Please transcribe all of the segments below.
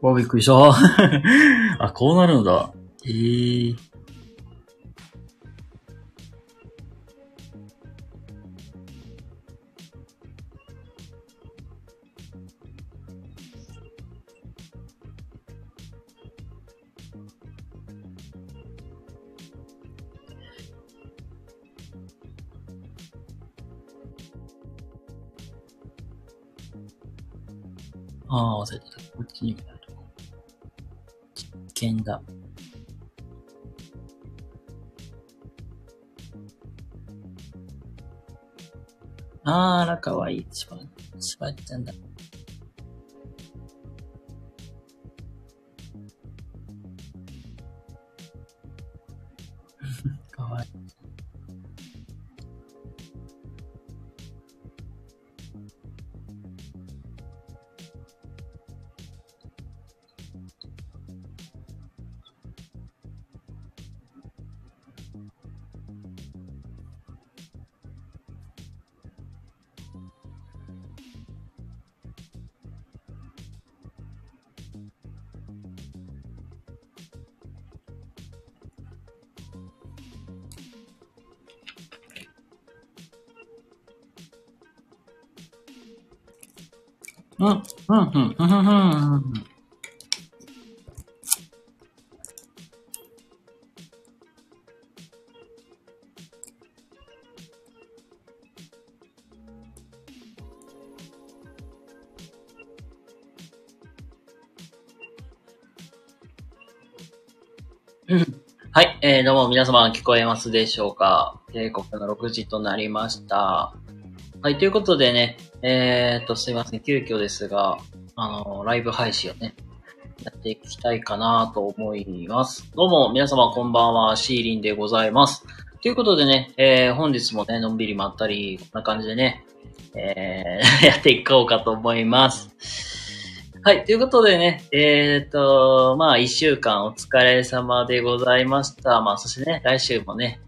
わ、びっくりした。あ、こうなるんだ。ええー。しばうん、うん、うん、うん、うん、はい、えー、どうも皆様聞こえますでしょうか？帝国の6時となりました。はい、ということでね、えー、っと、すいません、急遽ですが、あの、ライブ配信をね、やっていきたいかなと思います。どうも、皆様こんばんは、シーリンでございます。ということでね、えー、本日もね、のんびりまったり、こんな感じでね、えー、やっていこうかと思います。はい。ということでね、えっ、と、まあ、一週間お疲れ様でございました。まあ、そしてね、来週もね、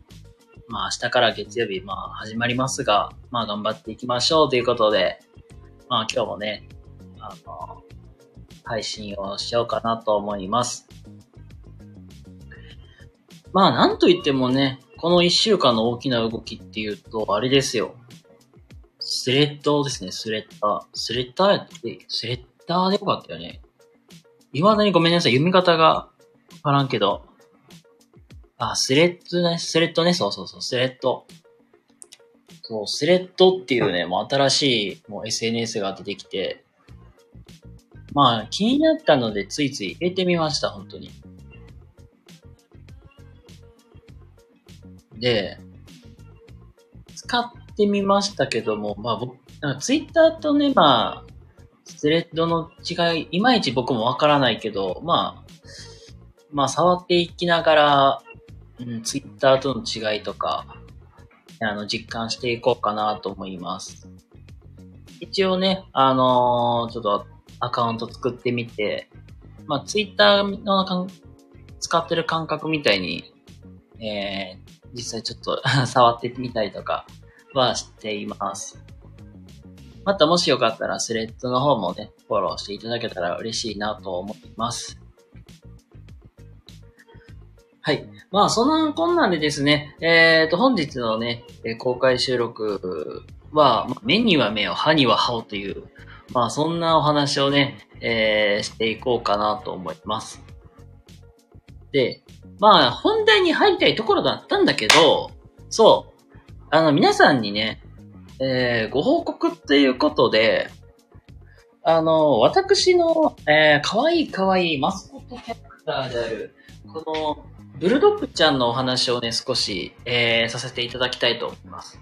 まあ明日から月曜日、まあ始まりますが、まあ頑張っていきましょうということで、まあ今日もね、あの、配信をしようかなと思います。まあなんと言ってもね、この一週間の大きな動きっていうと、あれですよ。スレッドですね、スレッダー。スレッダーやって、スレッダーでよかったよね。未だにごめんなさい、読み方がわからんけど、あ、スレッドね、スレッドね、そうそうそう、スレッド。そう、スレッドっていうね、もう新しいもう SNS が出てきて、まあ気になったのでついつい入れてみました、本当に。で、使ってみましたけども、まあ僕、ツイッターとね、まあ、スレッドの違い、いまいち僕もわからないけど、まあ、まあ触っていきながら、うん、ツイッターとの違いとか、あの、実感していこうかなと思います。一応ね、あのー、ちょっとアカウント作ってみて、まあ、ツイッターの使ってる感覚みたいに、えー、実際ちょっと 触ってみたりとかはしています。またもしよかったらスレッドの方もね、フォローしていただけたら嬉しいなと思います。はい。まあ、そんなこんなんでですね、えっ、ー、と、本日のね、公開収録は、目には目を、歯には歯をという、まあ、そんなお話をね、えー、していこうかなと思います。で、まあ、本題に入りたいところだったんだけど、そう、あの、皆さんにね、えー、ご報告っていうことで、あの、私の、えー、かわいいかわいいマスコットキャラクターである、この、ブルドッグちゃんのお話をね、少し、えー、させていただきたいと思います。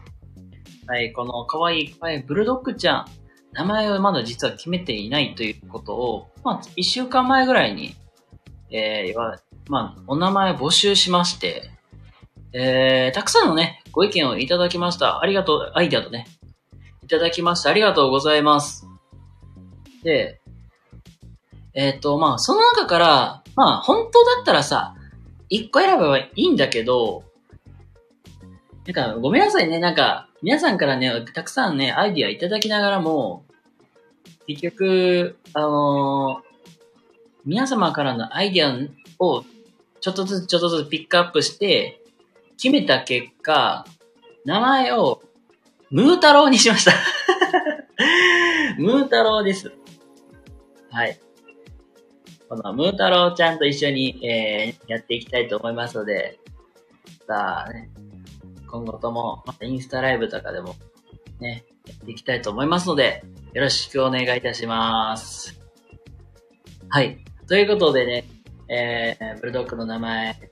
はい、この可愛い可愛いブルドッグちゃん、名前をまだ実は決めていないということを、まあ、一週間前ぐらいに、えー、まあ、お名前募集しまして、えー、たくさんのね、ご意見をいただきました。ありがとう、アイデアとね、いただきました。ありがとうございます。で、えっ、ー、と、まあ、その中から、まあ、本当だったらさ、一個選べばいいんだけど、なんか、ごめんなさいね。なんか、皆さんからね、たくさんね、アイディアいただきながらも、結局、あのー、皆様からのアイディアをちょっとずつちょっとずつピックアップして、決めた結果、名前をムー太郎にしました ムー太郎です。はい。このムー太郎ちゃんと一緒に、えー、やっていきたいと思いますので、さあね、今後とも、またインスタライブとかでも、ね、やっていきたいと思いますので、よろしくお願いいたします。はい。ということでね、えー、ブルドッグの名前、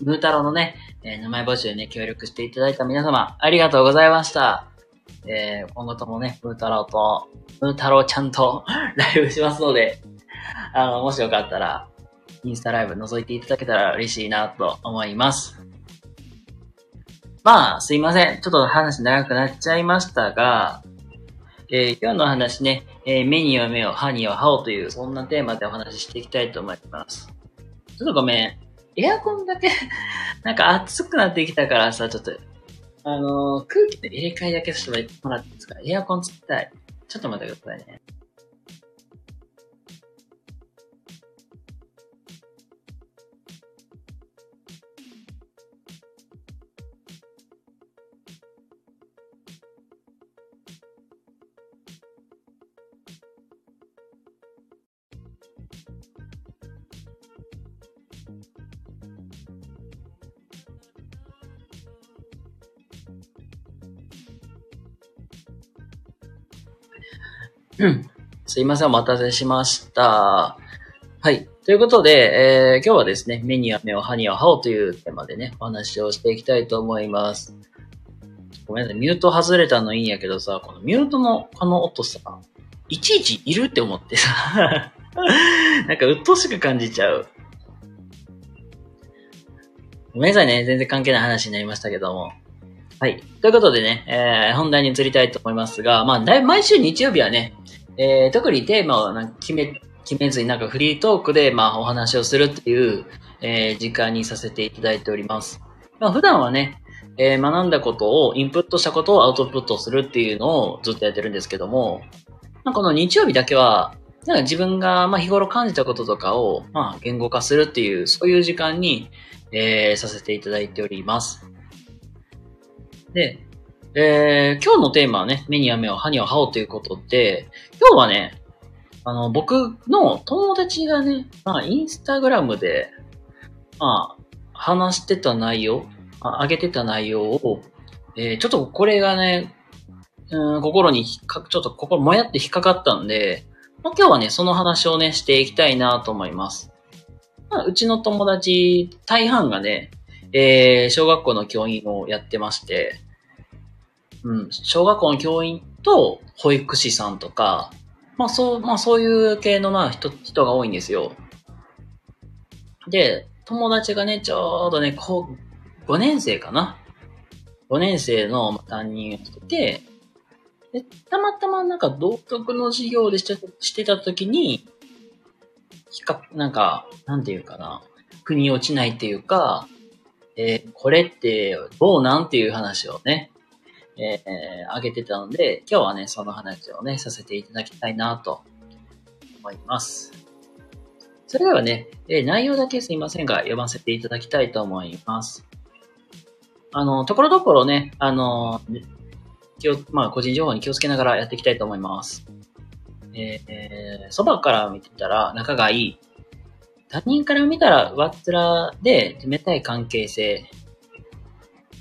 ムー太郎のね、えー、名前募集ね、協力していただいた皆様、ありがとうございました。えー、今後ともね、ムー太郎と、ムー太郎ちゃんと ライブしますので、あの、もしよかったら、インスタライブ覗いていただけたら嬉しいなと思います。まあ、すいません。ちょっと話長くなっちゃいましたが、えー、今日の話ね、えー、目には目を、歯には歯をという、そんなテーマでお話ししていきたいと思います。ちょっとごめん。エアコンだけ なんか暑くなってきたからさ、ちょっと、あのー、空気の入れ替えだけしてもらっていいですか？エアコンつきたい。ちょっと待ってくださいね。うん。すいません、お待たせしました。はい。ということで、えー、今日はですね、目には目を、歯には歯をというテーマでね、お話をしていきたいと思います。ごめんなさい、ミュート外れたのいいんやけどさ、このミュートのこの音さ、いちいちいるって思ってさ、なんか鬱陶しく感じちゃう。ごめんなさいね、全然関係ない話になりましたけども。はい。ということでね、えー、本題に移りたいと思いますが、まあ、だい毎週日曜日はね、えー、特にテーマを決め、決めずになんかフリートークで、まあ、お話をするっていう、えー、時間にさせていただいております。まあ、普段はね、えー、学んだことを、インプットしたことをアウトプットするっていうのをずっとやってるんですけども、まあ、この日曜日だけは、なんか自分が、まあ、日頃感じたこととかを、まあ、言語化するっていう、そういう時間に、えー、させていただいております。で、えー、今日のテーマはね、目には目を、歯には歯をということで、今日はね、あの、僕の友達がね、まあ、インスタグラムで、まあ、話してた内容、あ上げてた内容を、えー、ちょっとこれがね、うん、心に引っか、ちょっと心もやって引っかかったんで、まあ、今日はね、その話をね、していきたいなと思います。まあ、うちの友達、大半がね、えー、小学校の教員をやってまして、うん、小学校の教員と保育士さんとか、まあそう、まあそういう系のな人、人が多いんですよ。で、友達がね、ちょうどね、こう、5年生かな ?5 年生の担任をしてて、で、たまたまなんか道徳の授業でしてしてた時に、ひか、なんか、なんていうかな、腑に落ちないっていうか、えー、これってどうなんていう話をね、えー、あげてたので、今日はね、その話をね、させていただきたいなと思います。それではね、えー、内容だけすいませんが、読ませていただきたいと思います。あの、ところどころね、あの、気を、まあ、個人情報に気をつけながらやっていきたいと思います。えー、そばから見てたら仲がいい。他人から見たら上っ面で冷たい関係性。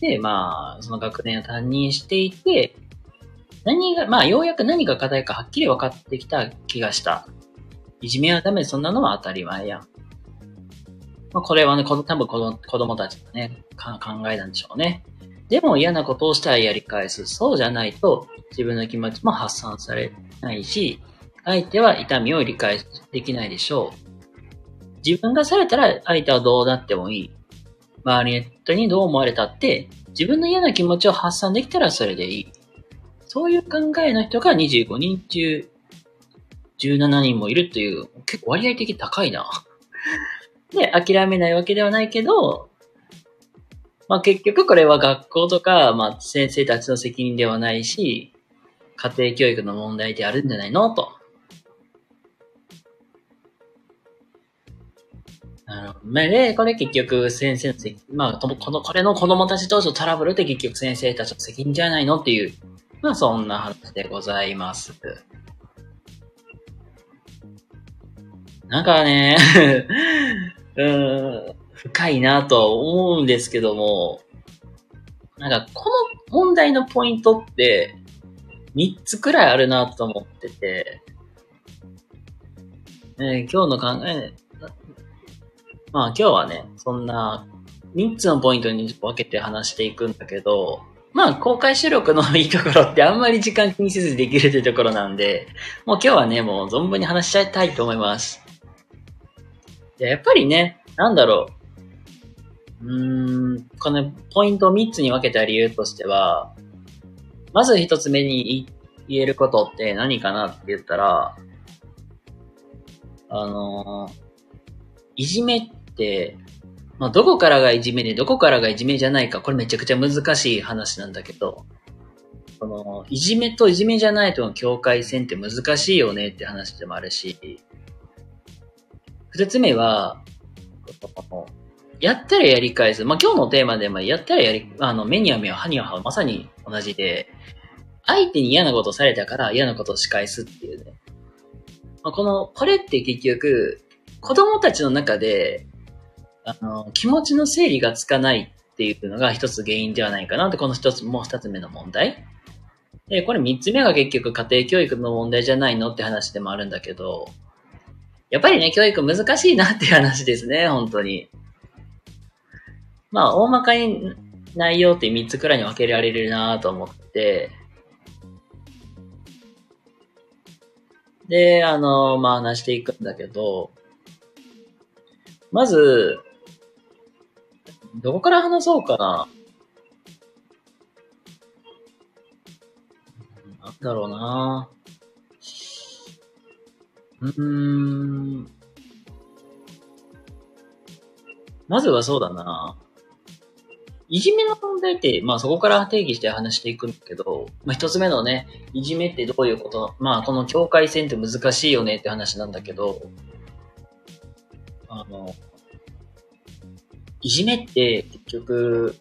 で、まあ、その学年を担任していて、何が、まあ、ようやく何が課題かはっきり分かってきた気がした。いじめはダメ、そんなのは当たり前や。まあ、これはね、この多分この子供たちがね、考えなんでしょうね。でも嫌なことをしたらやり返す。そうじゃないと自分の気持ちも発散されないし、相手は痛みを理解できないでしょう。自分がされたら相手はどうなってもいい。周りの人にどう思われたって、自分の嫌な気持ちを発散できたらそれでいい。そういう考えの人が25人中17人もいるという、結構割合的高いな。で、諦めないわけではないけど、まあ結局これは学校とか、まあ先生たちの責任ではないし、家庭教育の問題であるんじゃないの？となるほど。で、これ結局先生の責まあ、この、これの子供たち同士のトラブルって結局先生たちの責任じゃないのっていう、まあそんな話でございます。なんかね、うーん、深いなとは思うんですけども、なんかこの問題のポイントって3つくらいあるなと思ってて、えー今日の考え、まあ今日はね、そんな3つのポイントに分けて話していくんだけど、まあ公開収録のいいところってあんまり時間気にせずできるというところなんで、もう今日はね、もう存分に話しちゃいたいと思います。やっぱりね、なんだろう。うーん、このポイントを3つに分けた理由としては、まず1つ目に言えることって何かなって言ったら、あのいじめっ、まあ、どこからがいじめで、どこからがいじめじゃないか、これめちゃくちゃ難しい話なんだけど、この、いじめといじめじゃないとの境界線って難しいよねって話でもあるし、二つ目は、やったらやり返す。まあ、今日のテーマでも、やったらやり、あの、目には目を、歯には歯はまさに同じで、相手に嫌なことされたから嫌なことを仕返すっていうね。まあ、この、これって結局、子供たちの中で、あの、気持ちの整理がつかないっていうのが一つ原因ではないかなって、この一つ、もう二つ目の問題。で、これ三つ目が結局家庭教育の問題じゃないのって話でもあるんだけど、やっぱりね、教育難しいなって話ですね、本当に。まあ、大まかに内容って三つくらいに分けられるなと思って、で、あの、まあ話していくんだけど、まず、どこから話そうかな。なんだろうな。うーん。まずはそうだな。いじめの問題って、まあそこから定義して話していくんだけど、まあ一つ目のね、いじめってどういうことまあこの境界線って難しいよねって話なんだけど、あの、いじめって結局、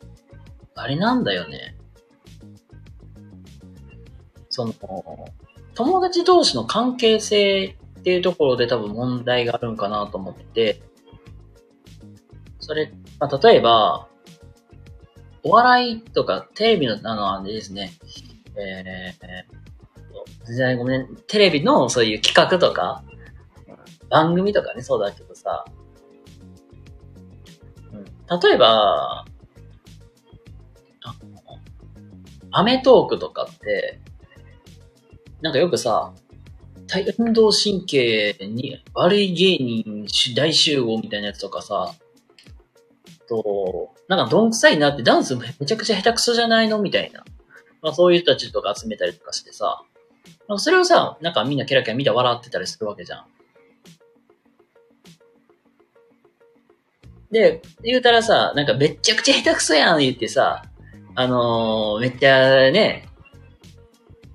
あれなんだよね。その、友達同士の関係性っていうところで多分問題があるんかなと思って、それ、まあ、例えば、お笑いとかテレビの、あの、あれですね、えー、全然ごめん、テレビのそういう企画とか、番組とかね、そうだけどさ、例えば、あのアメトークとかって、なんかよくさ、体運動神経に悪い芸人大集合みたいなやつとかさ、と、なんかどんくさいなってダンスめちゃくちゃ下手くそじゃないのみたいな。まあそういう人たちとか集めたりとかしてさ、それをさ、なんかみんなキラキラ見て笑ってたりするわけじゃん。で、言うたらさ、なんかめっちゃくちゃ下手くそやん言ってさ、あのー、めっちゃね、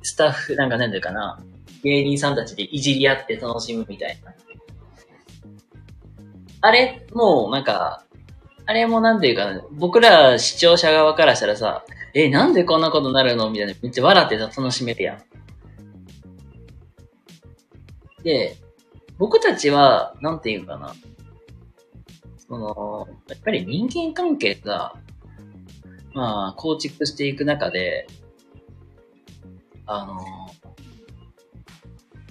スタッフ、なんかなんだかな、芸人さんたちでいじり合って楽しむみたいな。あれ、もうなんか、あれもなんていうかな、僕ら視聴者側からしたらさ、え、なんでこんなことになるの？みたいな、めっちゃ笑ってさ、楽しめるやん。で、僕たちは、なんていうかな、その、やっぱり人間関係が、まあ、構築していく中で、あの、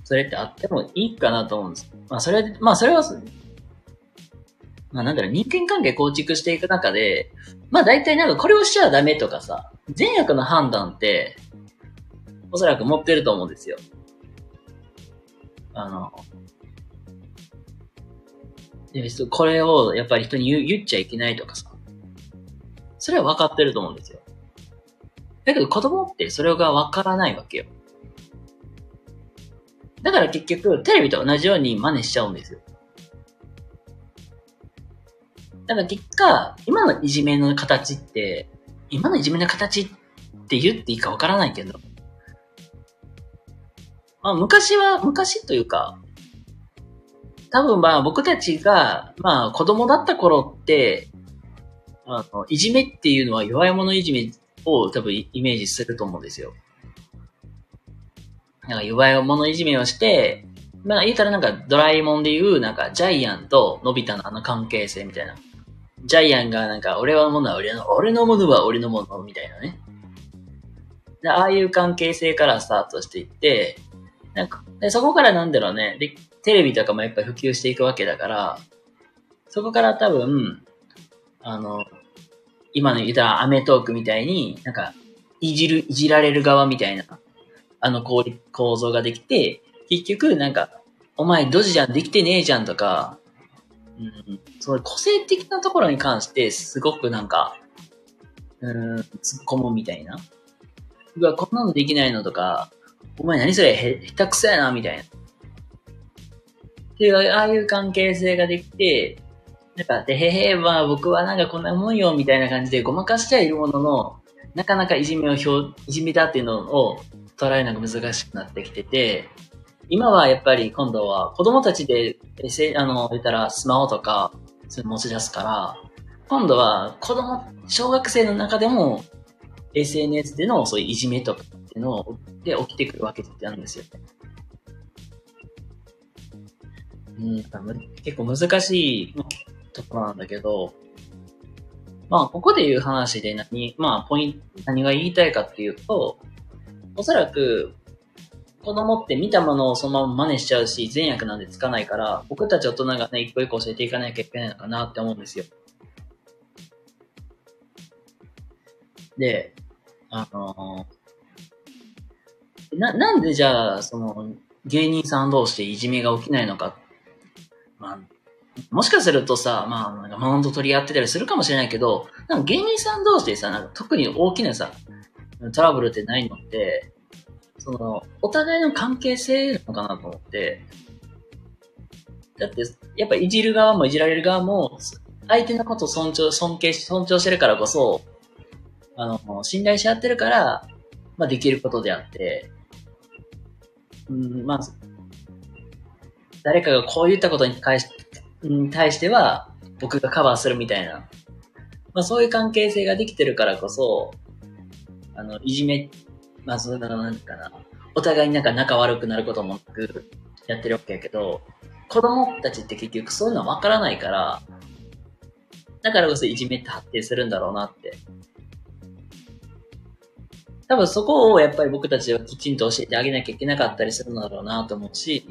それってあってもいいかなと思うんです。まあ、それ、まあ、それは、まあ、なんだろう、人間関係構築していく中で、まあ、大体なんかこれをしちゃダメとかさ、善悪の判断って、おそらく持ってると思うんですよ。あの、でこれをやっぱり人に言言っちゃいけないとかさ、それは分かってると思うんですよ。だけど子供ってそれが分からないわけよ。だから結局、テレビと同じように真似しちゃうんですよ。だから結果、今のいじめの形って、今のいじめの形って言っていいか分からないけど、まあ昔は、昔というか、多分まあ僕たちが、まあ子供だった頃って、あの、いじめっていうのは弱い者いじめを多分イメージすると思うんですよ。なんか弱い者いじめをして、まあ言うたらなんかドラえもんで言うなんかジャイアンとのび太のあの関係性みたいな。ジャイアンがなんか俺はものは俺の、俺のものは俺のものみたいなね。でああいう関係性からスタートしていって、なんか、でそこからなんだろうね、テレビとかもやっぱ普及していくわけだから、そこから多分、あの、今の言ったらアメトークみたいに、なんか、いじる、いじられる側みたいな、あの構構造ができて、結局、なんか、お前ドジじゃん、できてねえじゃんとか、うん、その個性的なところに関して、すごくなんか、うん、突っ込むみたいな。うわ、こんなのできないのとか、お前何それ、へ、下手くそやな、みたいな。っていう、ああいう関係性ができて、なんか、でへへ、まあ僕はなんかこんなもんよ、みたいな感じでごまかしちゃいるものの、なかなかいじめを表、いじめだっていうのを捉えるのが難しくなってきてて、今はやっぱり今度は子供たちで、あの、言ったらスマホとか、それ持ち出すから、今度は子供、小学生の中でも SNS でのそういういじめとかっていうのをで起きてくるわけなんですよ。うん、結構難しいところなんだけど、まあ、ここで言う話で何、まあ、ポイント、何が言いたいかっていうと、おそらく、子供って見たものをそのまま真似しちゃうし、善悪なんでつかないから、僕たち大人がね、一個一個教えていかなきゃいけないのかなって思うんですよ。で、あのー、な、なんでじゃあ、その、芸人さん同士でいじめが起きないのか。まあ、もしかするとさ、まあ、なんかマウント取り合ってたりするかもしれないけど、なんか芸人さん同士でさ、なんか特に大きなさ、トラブルってないのって、その、お互いの関係性なのかなと思って、だって、やっぱいじる側もいじられる側も、相手のことを尊重、尊敬し、尊重してるからこそ、あの、信頼し合ってるから、まあできることであって、うん、まあ、誰かがこう言ったことに対しに対しては、僕がカバーするみたいな、まあそういう関係性ができてるからこそ、あの、いじめ、まあそれなんかな、お互いになんか仲悪くなることもなくやってるわけやけど、子供たちって結局そういうのはわからないから、だからこそいじめって発展するんだろうなって。多分そこをやっぱり僕たちはきちんと教えてあげなきゃいけなかったりするんだろうなと思うし、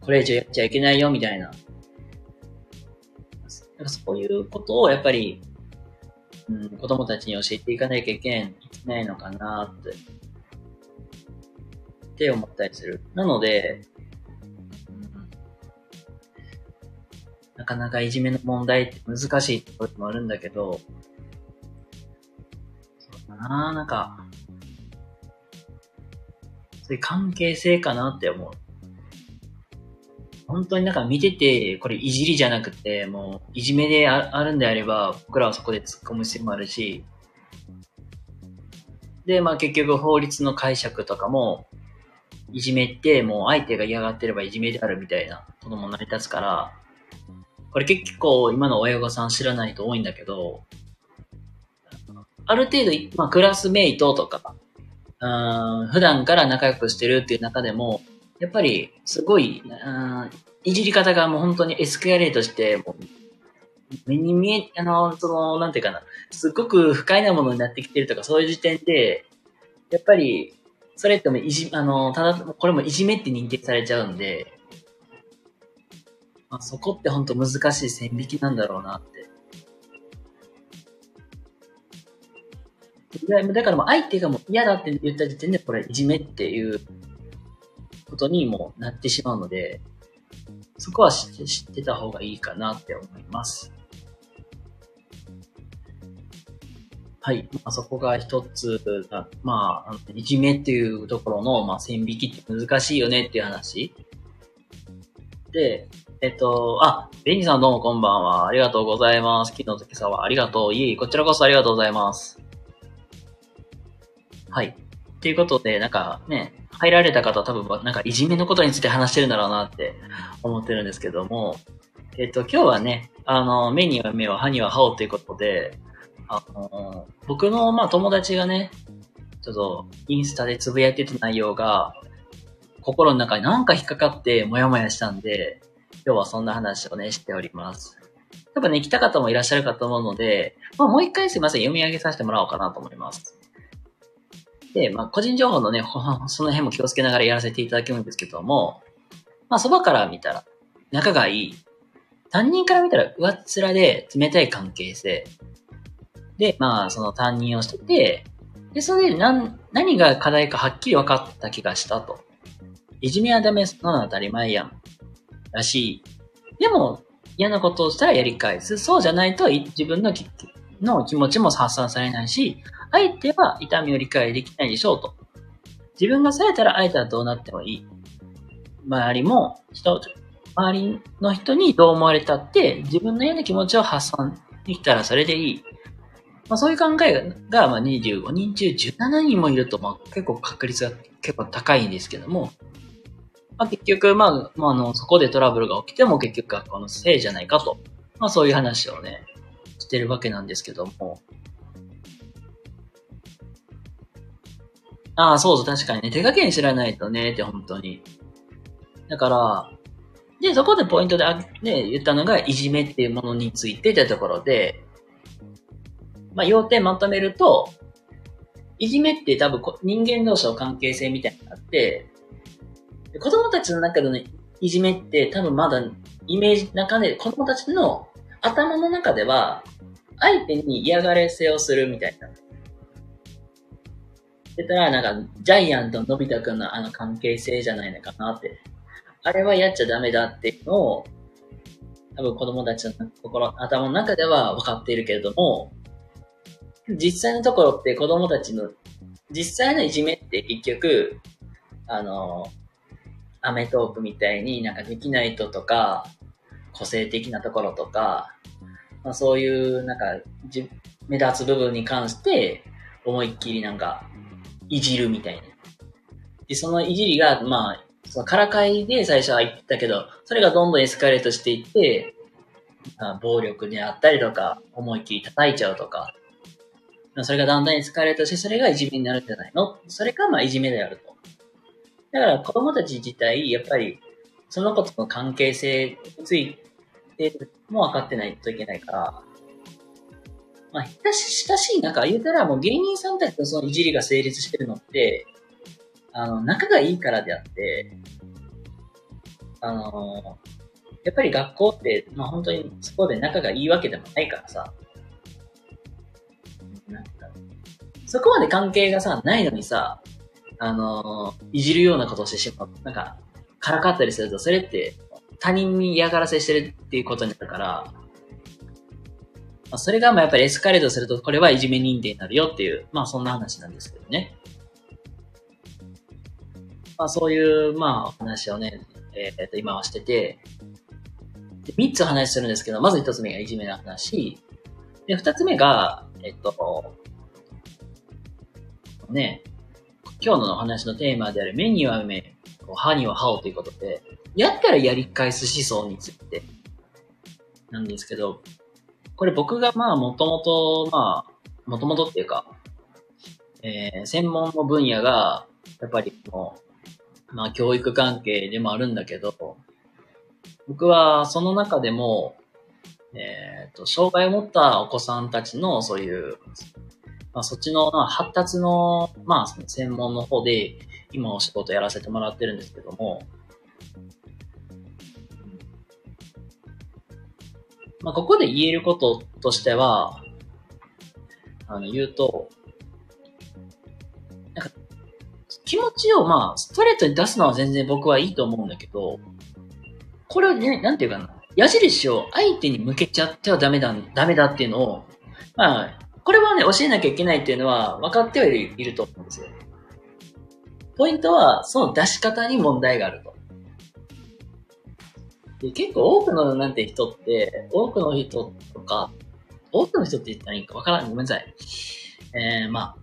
これ以上やっちゃいけないよみたいな。なんかそういうことをやっぱり、うん、子供たちに教えていかなきゃいけないのかなって、って思ったりする。なので、なかなかいじめの問題って難しいところもあるんだけど、そうかななんか、そういう関係性かなって思う。本当になんか見てて、これいじりじゃなくて、もういじめであるんであれば、僕らはそこで突っ込む必要もあるし、で、まあ結局法律の解釈とかも、いじめってもう相手が嫌がってればいじめであるみたいなことも成り立つから、これ結構今の親御さん知らない人多いんだけど、ある程度、まあ、クラスメイトとか、うん、普段から仲良くしてるっていう中でも、やっぱり、すごい、いじり方がもう本当にエスカレートして、もう目に見え、あの、その、なんていうかな、すっごく不快なものになってきてるとか、そういう時点で、やっぱり、それってもいじ、あの、ただ、これもいじめって認定されちゃうんで、まあ、そこって本当難しい線引きなんだろうなって。だからもう相手がもう嫌だって言った時点でこれいじめっていうことにもなってしまうので、そこは知って知ってた方がいいかなって思います。はい。まあ、そこが一つが、まあ、いじめっていうところの、まあ、線引きって難しいよねっていう話。で、えっと、あ、ベニさんどうもこんばんは。ありがとうございます。昨日と今朝はありがとう。いえいえ、こちらこそありがとうございます。はい。っていうことで、なんかね、入られた方は多分、なんかいじめのことについて話してるんだろうなって思ってるんですけども、えっと、今日はね、あの、目には目を、歯には歯をということで、あの、僕の、まあ、友達がね、ちょっと、インスタでつぶやいてた内容が、心の中になんか引っかかってもやもやしたんで、今日はそんな話をね、しております。多分ね、来た方もいらっしゃるかと思うので、まあ、もう一回すいません、読み上げさせてもらおうかなと思います。で、まあ、個人情報のね、その辺も気をつけながらやらせていただけるんですけども、まあ、そばから見たら、仲がいい。担任から見たら、上っ面で冷たい関係性。で、まあ、その担任をしてて、で、それで何、何が課題かはっきり分かった気がしたと。いじめはダメ、なのは当たり前やん。らしい。でも、嫌なことをしたらやり返す。そうじゃないと自分のの気持ちも発散されないし、相手は痛みを理解できないでしょうと。自分がされたら相手はどうなってもいい。周りも人、周りの人にどう思われたって、自分の嫌な気持ちを発散できたらそれでいい。まあ、そういう考えが、まあ、25人中17人もいると、まあ、結構確率が結構高いんですけども、まあ、結局、まあ、まあ、の、そこでトラブルが起きても結局学校のせいじゃないかと、まあ、そういう話をね、してるわけなんですけども、ああ、そうそう、確かにね。手加減知らないとね、って本当に。だから、で、そこでポイントで、ね、言ったのが、いじめっていうものについてってところで、まあ、要点まとめると、いじめって多分人間同士の関係性みたいになって、子供たちの中でのいじめって多分まだイメージ中で、子供たちの頭の中では、相手に嫌がらせをするみたいな。言ったら、なんか、ジャイアントののび太くんのあの関係性じゃないのかなって。あれはやっちゃダメだっていうのを、多分子供たちの心、頭の中では分かっているけれども、実際のところって子供たちの、実際のいじめって結局、あの、アメトークみたいになんかできない人とか、個性的なところとか、まあ、そういうなんか目立つ部分に関して思いっきりなんかいじるみたいな。で、そのいじりが、まあ、そのからかいで最初は言ったけど、それがどんどんエスカレートしていって、まあ、暴力であったりとか、思いっきり叩いちゃうとか、それがだんだんエスカレートして、それがいじめになるんじゃないの？それがまあいじめであると。だから子供たち自体、やっぱり、その子との関係性についても分かってないといけないから、まあ、親し親しい仲、言うたらもう芸人さんたちとそのいじりが成立してるのって、あの、仲がいいからであって、あの、やっぱり学校って、まあ本当にそこで仲がいいわけでもないからさ、なんか、そこまで関係がさ、ないのにさ、あの、いじるようなことをしてしまう。なんか、からかったりすると、それって他人に嫌がらせしてるっていうことになるから、まあ、それがまあやっぱりエスカレートすると、これはいじめ認定になるよっていう、まあそんな話なんですけどね。まあそういう、まあ話をね、えっ、と今はしてて、3つ話するんですけど、まず1つ目がいじめの話。で、2つ目が、えっと、ね、今日の話のテーマである目には目、歯には歯をということで、やったらやり返す思想についてなんですけど、これ僕がまあもともと、まあ、もともとっていうか、えー、専門の分野が、やっぱりもう、まあ教育関係でもあるんだけど、僕はその中でも、えっ、ー、と、障害を持ったお子さんたちのそういう、まあそっちの、ま、発達の、まあその専門の方で今お仕事やらせてもらってるんですけども、まあ、ここで言えることとしては、あの、言うと、なんか、気持ちをまあ、ストレートに出すのは全然僕はいいと思うんだけど、これをね、なんていうかな、矢印を相手に向けちゃってはダメだ、ダメだっていうのを、まあ、これはね、教えなきゃいけないっていうのは分かってはいると思うんですよ。ポイントは、その出し方に問題があると。で結構多くのなんて人って、多くの人とか、多くの人って言ったらいいかわからん。ごめんなさい。えー、まあ、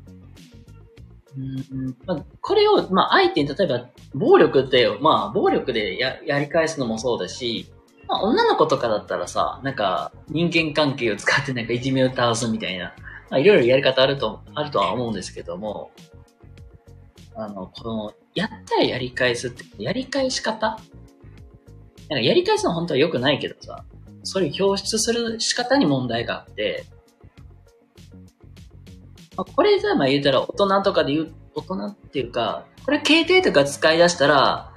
うんまあ、これを、まあ、相手に、例えば、暴力って、まあ、暴力でややり返すのもそうだし、まあ、女の子とかだったらさ、なんか、人間関係を使ってなんかいじめを倒すみたいな、まあ、いろいろやり方あると、あるとは思うんですけども、あの、この、やったらやり返すって、やり返し方なんかやり返すのは本当は良くないけどさ、それを表出する仕方に問題があって、まあ、これさ、まあ言うたら大人とかで言う、大人っていうか、これ携帯とか使い出したら、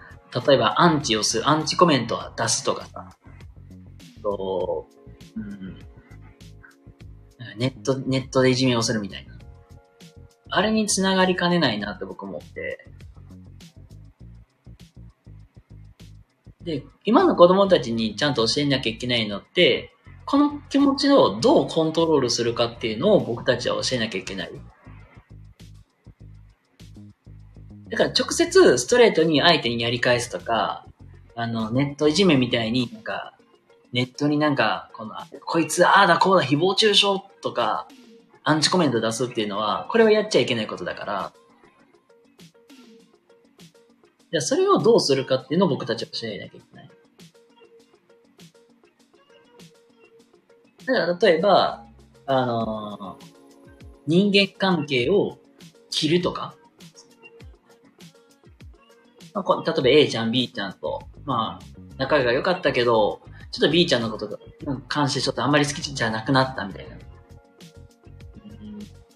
例えばアンチをする、アンチコメントを出すとかさ、と、うん、ネット、ネットでいじめをするみたいな。あれにつながりかねないなって僕思って。で、今の子供たちにちゃんと教えなきゃいけないのって、この気持ちをどうコントロールするかっていうのを僕たちは教えなきゃいけない。だから直接ストレートに相手にやり返すとか、あの、ネットいじめみたいになんか、ネットになんか、この、こいつああだこうだ誹謗中傷とか、アンチコメント出すっていうのは、これはやっちゃいけないことだから、じゃそれをどうするかっていうのを僕たちは教えなきゃいけない。だから例えば、あのー、人間関係を切るとか、まあ、例えば A ちゃん、B ちゃんと、まあ、仲が良かったけど、ちょっと B ちゃんのことが関してちょっとあんまり好きじゃなくなったみたいな。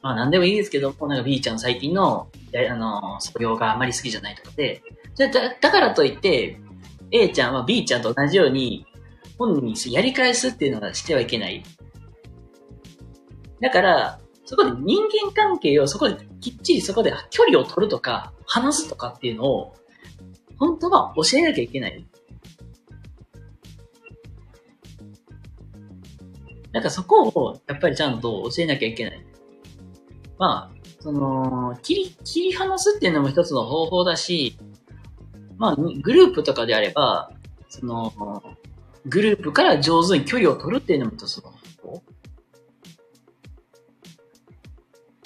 まあ何でもいいですけど、なんか B ちゃん最近の、あの、素養があんまり好きじゃないとかで、じゃだだからといって、A ちゃんは B ちゃんと同じように、本人にやり返すっていうのがしてはいけない。だから、そこで人間関係をそこできっちりそこで距離を取るとか、話すとかっていうのを、本当は教えなきゃいけない。なんかそこを、やっぱりちゃんと教えなきゃいけない。まあ、その、切り、切り離すっていうのも一つの方法だし、まあ、グループとかであれば、その、グループから上手に距離を取るっていうのも一つの方法。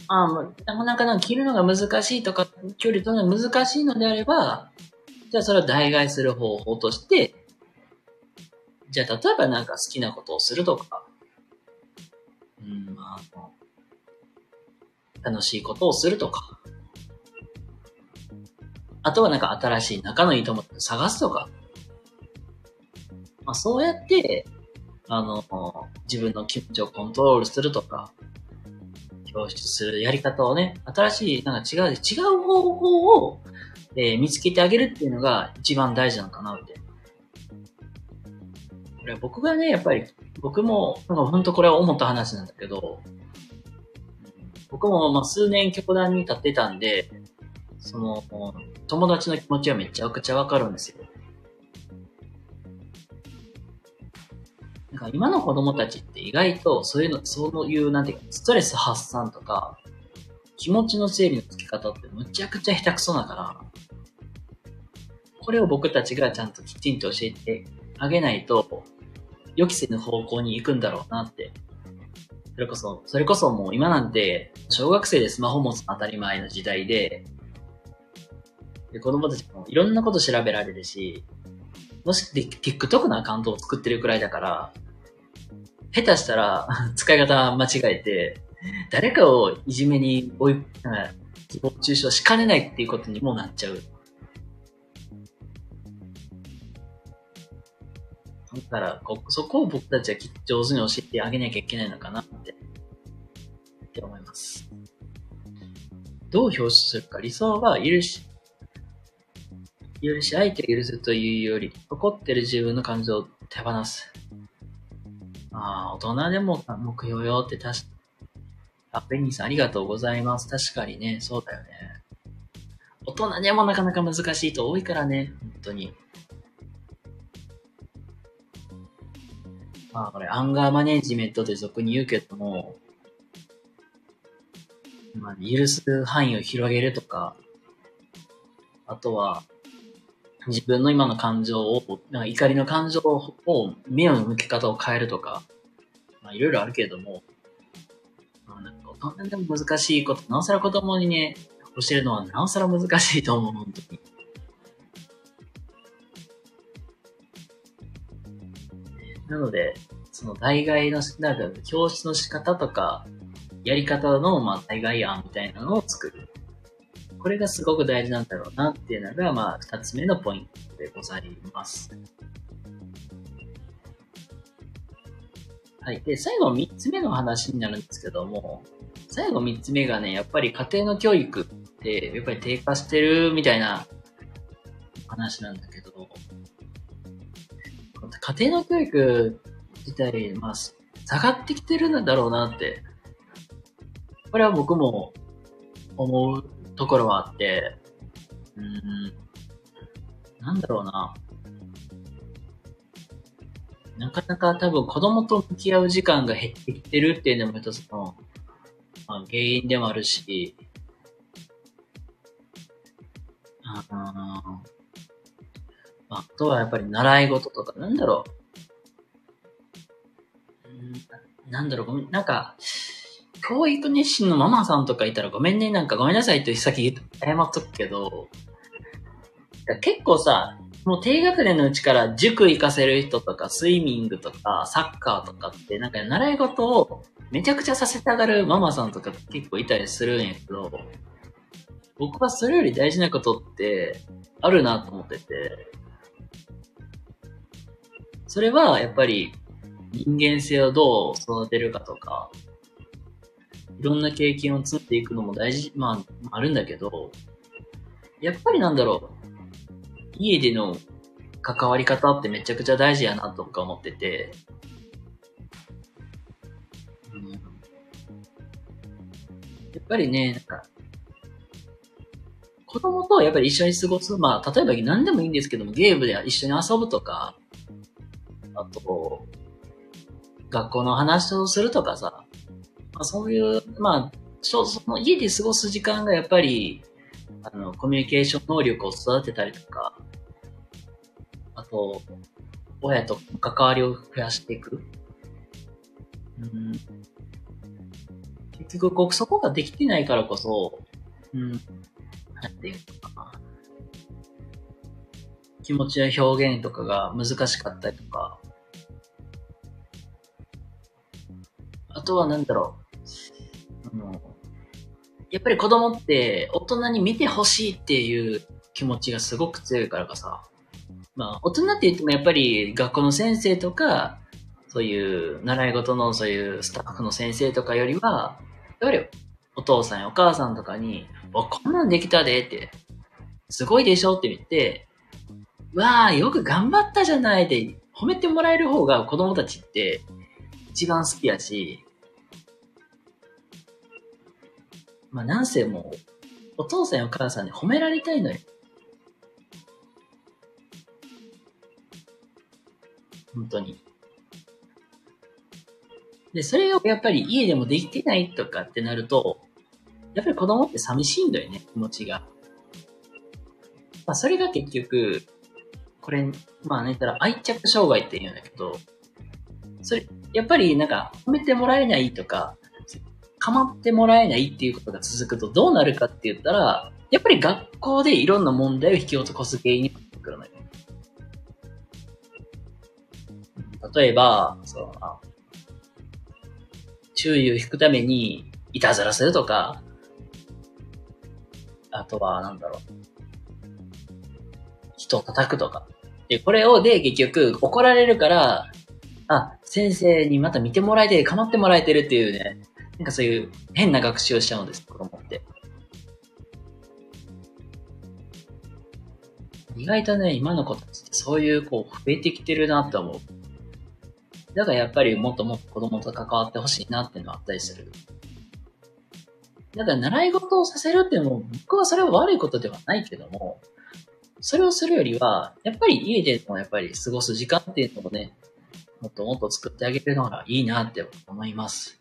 ああ、なかなかな切るのが難しいとか、距離取るのが難しいのであれば、じゃあそれを代替する方法として、じゃあ例えばなんか好きなことをするとか、うん、まあ、楽しいことをするとか。あとはなんか新しい仲のいい友達を探すとか。まあそうやって、あの、自分の気持ちをコントロールするとか、表出するやり方をね、新しい、なんか違う、違う方法を、えー、見つけてあげるっていうのが一番大事なのかなって。これ僕がね、やっぱり僕も、なんか本当これは思った話なんだけど、僕もまあ数年教団に立ってたんで、その、友達の気持ちはめちゃくちゃわかるんですよ。なんか今の子供たちって意外とそういうの、そういう、なんていうか、ストレス発散とか、気持ちの整理のつけ方ってむちゃくちゃ下手くそだから、これを僕たちがちゃんときちんと教えてあげないと、予期せぬ方向に行くんだろうなって。それこそ、それこそもう今なんて、小学生でスマホ持つの当たり前の時代で、で子供たちもいろんなこと調べられるし、もし TikTok のアカウントを作ってるくらいだから、下手したら 使い方間違えて、誰かをいじめに追い、誹謗中傷しかねないっていうことにもなっちゃう。だからこ、そこを僕たちは上手に教えてあげなきゃいけないのかなって、って思います。どう表出するか、理想は許し、許し、相手を許すというより、怒ってる自分の感情を手放す。ああ、大人でも目標よって確かあ、ペニーさんありがとうございます。確かにね、そうだよね。大人でもなかなか難しいと多いからね、本当に。まあこれ、アンガーマネジメントで俗に言うけども、まあ、許す範囲を広げるとか、あとは、自分の今の感情を、なんか怒りの感情を、目の向け方を変えるとか、まあいろいろあるけれども、まあなんか大人でも難しいこと、なおさら子供にね、教えるのはなおさら難しいと思う、本当に。なので、その代替の、なんか教室の仕方とか、やり方の、まあ、代替案みたいなのを作る。これがすごく大事なんだろうなっていうのが、まあ、二つ目のポイントでございます。はい。で、最後三つ目の話になるんですけども、最後三つ目がね、やっぱり家庭の教育って、やっぱり低下してるみたいな話なんだけど、家庭の教育自体、まあ、下がってきてるんだろうなって、これは僕も思うところはあって、うん、なんだろうな。なかなか多分子供と向き合う時間が減ってきてるっていうのも一つの、まあ、原因でもあるし、あああとはやっぱり習い事とか、なんだろう。なんだろう、ごめん、なんか、教育熱心のママさんとかいたらごめんね、なんかごめんなさいって先謝っとくけど、結構さ、もう低学年のうちから塾行かせる人とか、スイミングとか、サッカーとかって、なんか習い事をめちゃくちゃさせたがるママさんとか結構いたりするんやけど、僕はそれより大事なことってあるなと思ってて、それはやっぱり人間性をどう育てるかとか、いろんな経験を積んでいくのも大事、まあ、あるんだけど、やっぱりなんだろう、家での関わり方ってめちゃくちゃ大事やなとか思ってて、うん、やっぱりね、なんか、子供とやっぱり一緒に過ごす、まあ、例えば何でもいいんですけども、ゲームで一緒に遊ぶとか、あと、学校の話をするとかさ、まあ、そういう、まあ、その家で過ごす時間がやっぱり、あの、コミュニケーション能力を育てたりとか、あと、親と関わりを増やしていく。うん、結局こ、そこができてないからこそ、うん、なんていうのかな。気持ちや表現とかが難しかったりとか、あとはなんだろう。あの、やっぱり子供って大人に見てほしいっていう気持ちがすごく強いからかさ。まあ、大人って言ってもやっぱり学校の先生とか、そういう習い事のそういうスタッフの先生とかよりは、やっぱりお父さんやお母さんとかに、お、こんなんできたでって、すごいでしょって言って、わあ、よく頑張ったじゃないって褒めてもらえる方が子供たちって一番好きやし、まあなんせもう、お父さんやお母さんに褒められたいのよ。本当に。で、それをやっぱり家でもできてないとかってなると、やっぱり子供って寂しいんだよね、気持ちが。まあそれが結局、これ、まあね、たら愛着障害って言うんだけど、それ、やっぱりなんか褒めてもらえないとか、構ってもらえないっていうことが続くとどうなるかって言ったら、やっぱり学校でいろんな問題を引き起こす原因になってくるのよ。例えば、その、注意を引くために、いたずらするとか、あとは、なんだろう。人を叩くとか。で、これをで、結局、怒られるから、あ、先生にまた見てもらえて、構ってもらえてるっていうね、なんかそういう変な学習をしちゃうんです、子供って。意外とね、今の子たちってそういうこう増えてきてるなって思う。だからやっぱりもっともっと子供と関わってほしいなっていうのはあったりする。だから習い事をさせるっていうのも、僕はそれは悪いことではないけども、それをするよりは、やっぱり家でもやっぱり過ごす時間っていうのをね、もっともっと作ってあげるのがいいなって思います。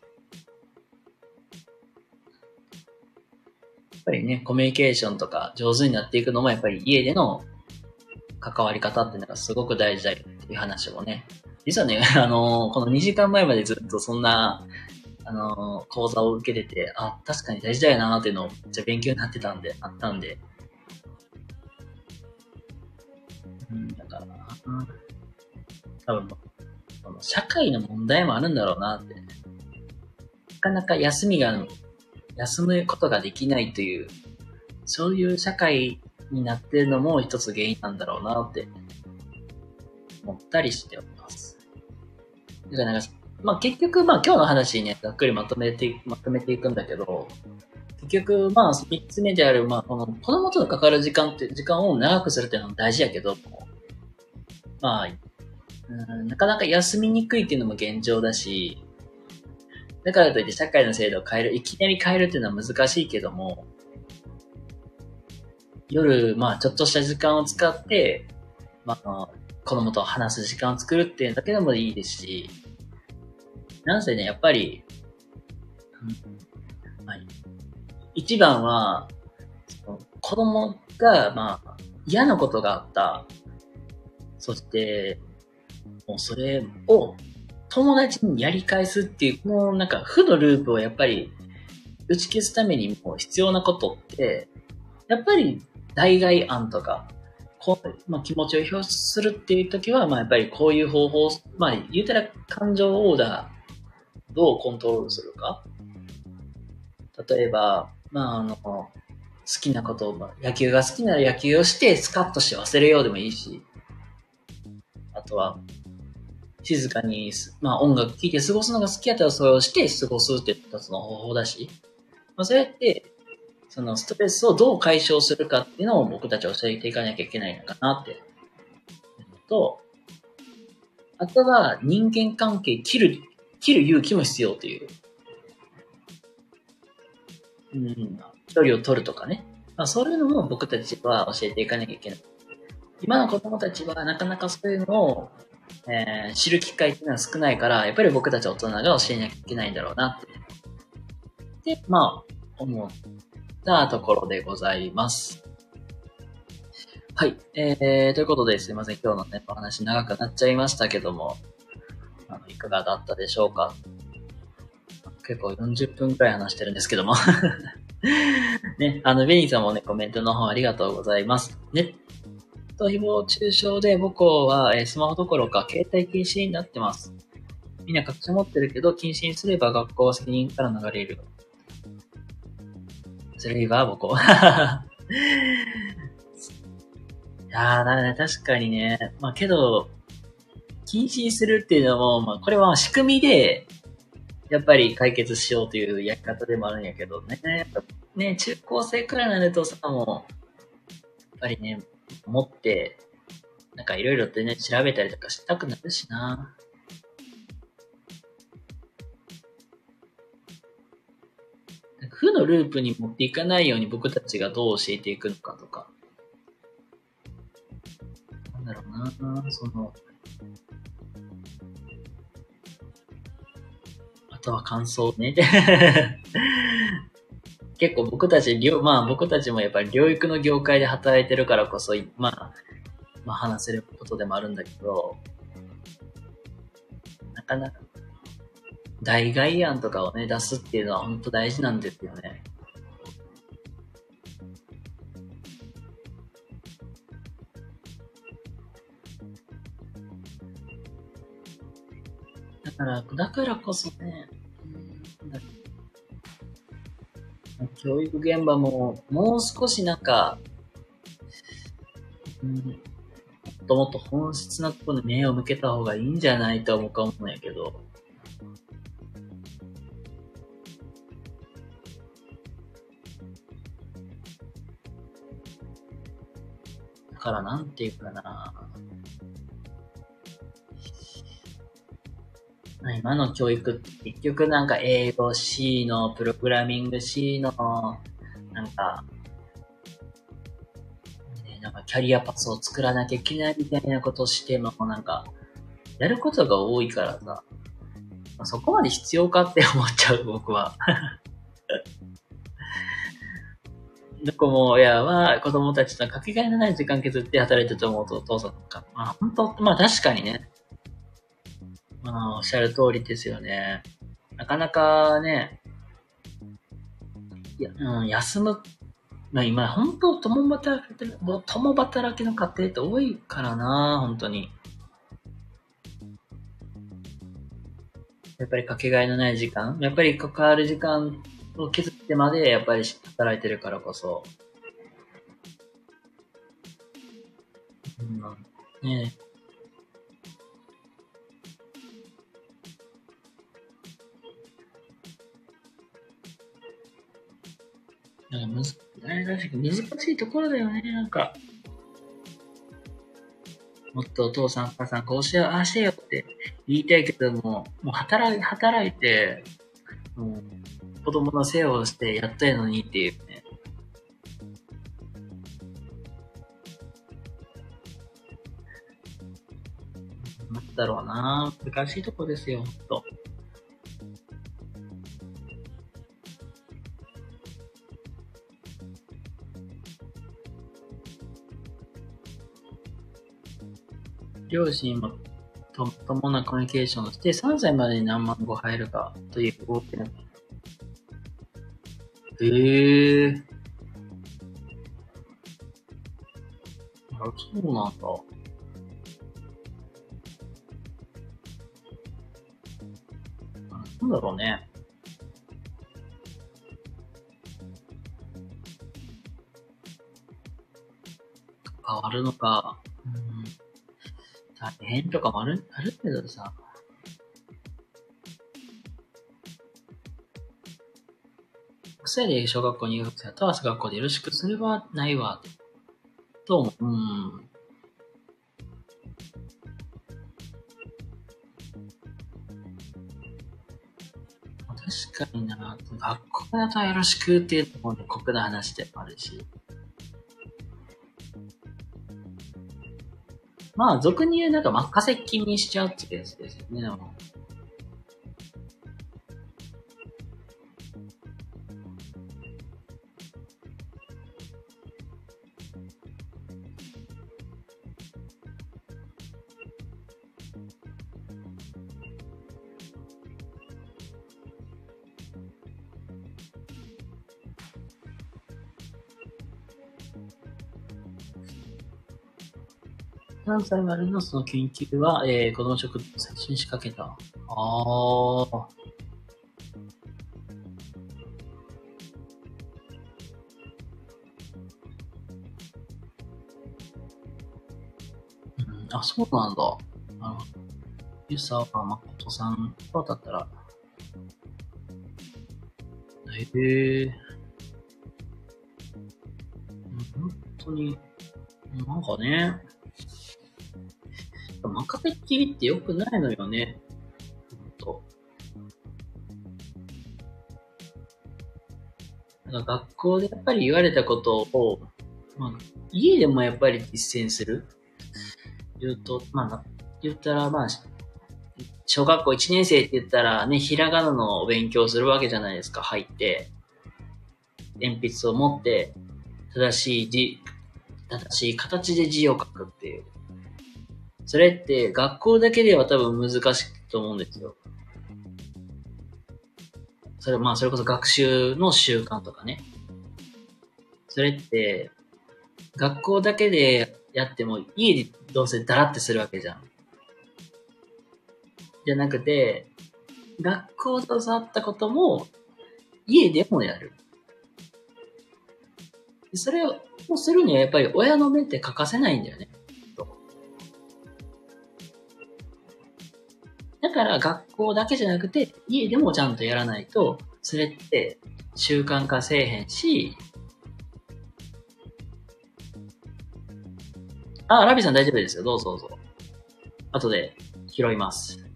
ぱりね、コミュニケーションとか上手になっていくのもやっぱり家での関わり方っていうのがすごく大事だよっていう話をね、実はね、あのー、この2時間前までずっとそんな、あの、講座を受けてて、あ、確かに大事だよなっていうのをめっちゃ勉強になってたんで、あったんで。うん、だから。多分、この社会の問題もあるんだろうなって。なかなか休みが、休むことができないという、そういう社会になっているのも一つ原因なんだろうなって思ったりしております。だからなんか、まあ結局、まあ今日の話にね、ざっくりまとめて、まとめていくんだけど、結局、まあ三つ目である、まあこの子供とのかかる時間って、時間を長くするっていうのも大事やけど、まあ、うんなかなか休みにくいっていうのも現状だし、だからといって社会の制度を変える、いきなり変えるっていうのは難しいけども、夜、まあちょっとした時間を使って、まあ子供と話す時間を作るっていうだけでもいいですし、なんせね、やっぱり、うんまあ、一番は、子供が、まあ、嫌なことがあった。そして、もうそれを友達にやり返すっていう、このなんか負のループをやっぱり打ち消すためにも必要なことって、やっぱり代替案とか、こう、まあ、気持ちを表出するっていう時は、まあ、やっぱりこういう方法、まあ、言うたら感情オーダー、どうコントロールするか。例えば、まあ、あの、好きなことを、まあ、野球が好きなら野球をしてスカッとして忘れようでもいいし、あとは、静かに、まあ音楽聴いて過ごすのが好きやったらそれをして過ごすって一つの方法だし、まあそうやって、そのストレスをどう解消するかっていうのを僕たちは教えていかなきゃいけないのかなって。と、あとは人間関係切る、切る勇気も必要っていう。うん、距離を取るとかね。まあそういうのも僕たちは教えていかなきゃいけない。今の子供たちはなかなかそういうのを、えー、知る機会っていうのは少ないから、やっぱり僕たち大人が教えなきゃいけないんだろうなって。で、まあ、思ったところでございます。はい。えー、ということですいません。今日のね、お話長くなっちゃいましたけども、あのいかがだったでしょうか？結構40分くらい話してるんですけども ね、あの、ベニーさんもね、コメントの方ありがとうございます。ね、と誹謗中傷で母校は、え、スマホどころか携帯禁止になってます。みんな隠し持ってるけど、禁止にすれば学校は責任から流れる。それいいわ、母校。いやー、だね、確かにね。まあけど、禁止にするっていうのも、まあこれは仕組みで、やっぱり解決しようというやり方でもあるんやけどね。やっぱね、中高生くらいになるとさ、もう、やっぱりね、思って、なんかいろいろとね、調べたりとかしたくなるしな。負のループに持っていかないように僕たちがどう教えていくのかとか。なんだろうな、その、あとは感想ね。結構僕たち、まあ僕たちもやっぱり療育の業界で働いてるからこそ、まあ、まあ話せることでもあるんだけど、なかなか、代替案とかをね、出すっていうのは本当大事なんですよね。だから、だからこそね、教育現場も、もう少しなんか、うん、もっともっと本質なところに目を向けた方がいいんじゃないとは思うんやけど。だからなんていうかな。今の教育って結局なんか英語 C の、プログラミング C の、なんか、ね、なんかキャリアパスを作らなきゃいけないみたいなことをしても、なんか、やることが多いからさ、まあそこまで必要かって思っちゃう、僕は。どこも親は子供たちとかけがえのない時間削って働いてると思うとお父さんとか、まあ本当、まあ確かにね、あ、おっしゃる通りですよね。なかなかね、いや、うん、休む、まあ今、本当共働き、共働きの家庭って多いからな、本当に。やっぱりかけがえのない時間、やっぱり関わる時間を削ってまで、やっぱり働いてるからこそ。うん、ね。なんかむず、あれらしく難しいところだよね、なんか。もっとお父さん、お母さん、こうしよう、ああしてよって言いたいけども、もう働い、働いて、もう子供の世話をしてやったいのにっていうね。なんだろうな難しいとこですよ、ほんと。両親もともなコミュニケーションをして、3歳までに何万語入るかという大きな。へえー。あ、そうなんだ。なんだろうね。変わるのか。大変とかもある、あるけどさ。6歳で小学校入学生とは学校でよろしくすればないわ、と思う。うん。確かにな、学校だとよろしくっていうところで酷な話でもあるし。まあ、俗に言うなんか任せっきりにしちゃうってやつですよね。3歳までのその研究は、えー、子供食堂最初に仕掛けた。ああ。うん、あ、そうなんだ。あの、ゆさは誠さんとだったら、ええー。本当に、なんかね、任せっきりって良くないのよね。ほんと。なんか学校でやっぱり言われたことを、まあ、家でもやっぱり実践する。言うと、まあ、言ったら、まあ、小学校1年生って言ったらね、ひらがなの勉強するわけじゃないですか、入って。鉛筆を持って、正しい字、正しい形で字を書くっていう。それって学校だけでは多分難しいと思うんですよ。それ、まあ、それこそ学習の習慣とかね。それって、学校だけでやっても、家でどうせダラってするわけじゃん。じゃなくて、学校で教わったことも、家でもやる。それをするにはやっぱり親の目って欠かせないんだよね。だから学校だけじゃなくて、家でもちゃんとやらないと、それって習慣化せえへんし、あ、ラビさん大丈夫ですよ。どうぞどうぞ。後で拾います。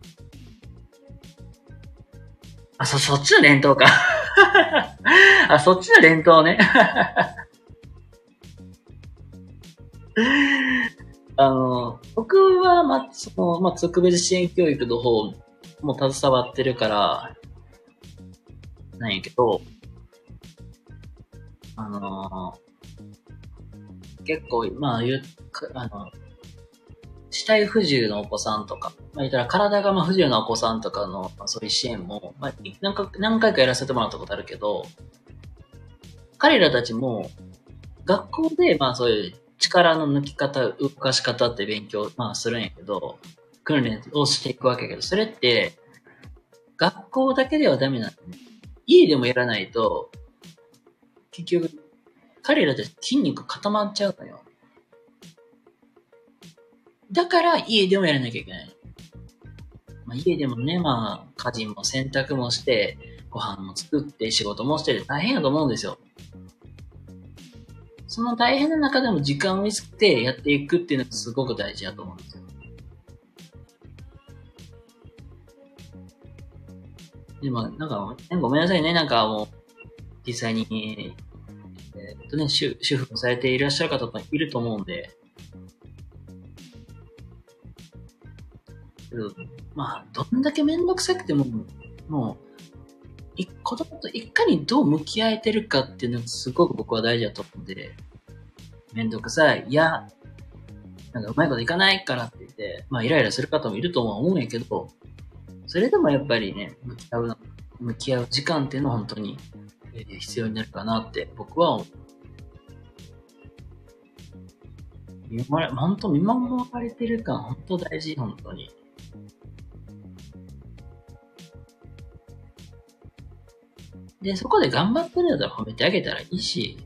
あ、そ、そっちの連投か。あ、そっちの連投ね。あの、僕は、ま、その、まあ、特別支援教育の方も携わってるから、なんやけど、あの結構、まあ、言う、あの、肢体不自由のお子さんとか、まあ、言ったら体が不自由なお子さんとかの、まあ、そういう支援も、まあ、何か何回かやらせてもらったことあるけど、彼らたちも、学校で、まあそういう力の抜き方、動かし方って勉強、まあするんやけど、訓練をしていくわけやけど、それって、学校だけではダメなの、ね。家でもやらないと、結局、彼らって筋肉固まっちゃうのよ。だから家でもやらなきゃいけない。まあ、家でもね、まあ、家事も洗濯もして、ご飯も作って仕事もして大変やと思うんですよ。その大変な中でも時間を見つけてやっていくっていうのがすごく大事だと思うんですよ。でも、なんか、ごめんなさいね。なんかもう、実際に、えー、っとね、主主婦をされていらっしゃる方もいると思うんで、けど、まあ、どんだけめんどくさくても、もう、子供といかにどう向き合えてるかっていうのがすごく僕は大事だと思うんで、めんどくさい、いや、なんかうまいこといかないからって言って、まあイライラする方もいるとは思うんやけど、それでもやっぱりね、向き合う、向き合う時間っていうのは本当に、必要になるかなって僕は思う。見守ら、本当見守られてる感、本当大事、本当に。で、そこで頑張ってるんだったら褒めてあげたらいいし、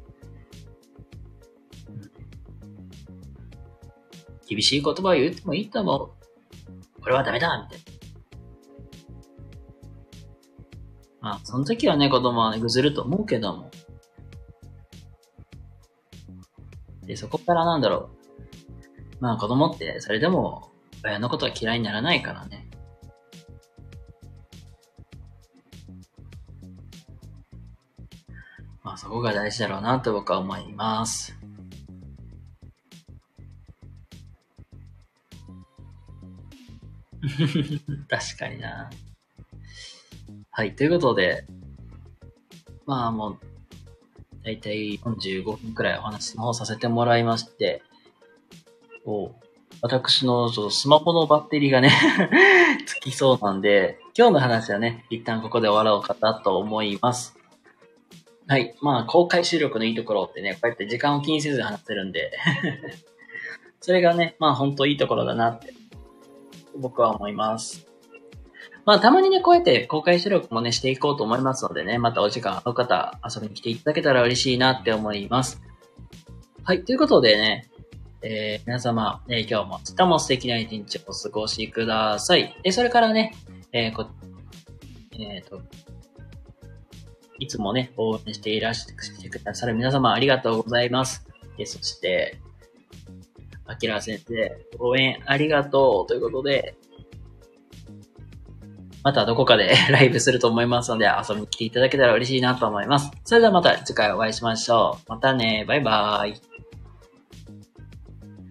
厳しい言葉を言ってもいいと思う。これはダメだみたいな。まあ、その時はね、子供はね、ぐずると思うけども。で、そこからなんだろう。まあ、子供って、それでも、親のことは嫌いにならないからね。そこが大事だろうなと僕は思います。確かにな。はい、ということで、まあもう、だいたい45分くらいお話の方させてもらいまして、お私のスマホのバッテリーがね つきそうなんで、今日の話はね、一旦ここで終わろうかなと思います。はい。まあ、公開収録のいいところってね、こうやって時間を気にせず話せるんで それがね、まあ本当いいところだなって僕は思います。まあ、たまにね、こうやって公開収録もね、していこうと思いますのでね、またお時間ある方、遊びに来ていただけたら嬉しいなって思います。はい、ということでね、えー、皆様、ね、今日も明日も素敵な一日をお過ごしください。え、それからね、えー、こ、えっ、ー、と、いつもね、応援していらしてくださる皆様ありがとうございます。で、そして、あきら先生、応援ありがとうということで、またどこかで ライブすると思いますので遊びに来ていただけたら嬉しいなと思います。それではまた次回お会いしましょう。またね、バイバーイ。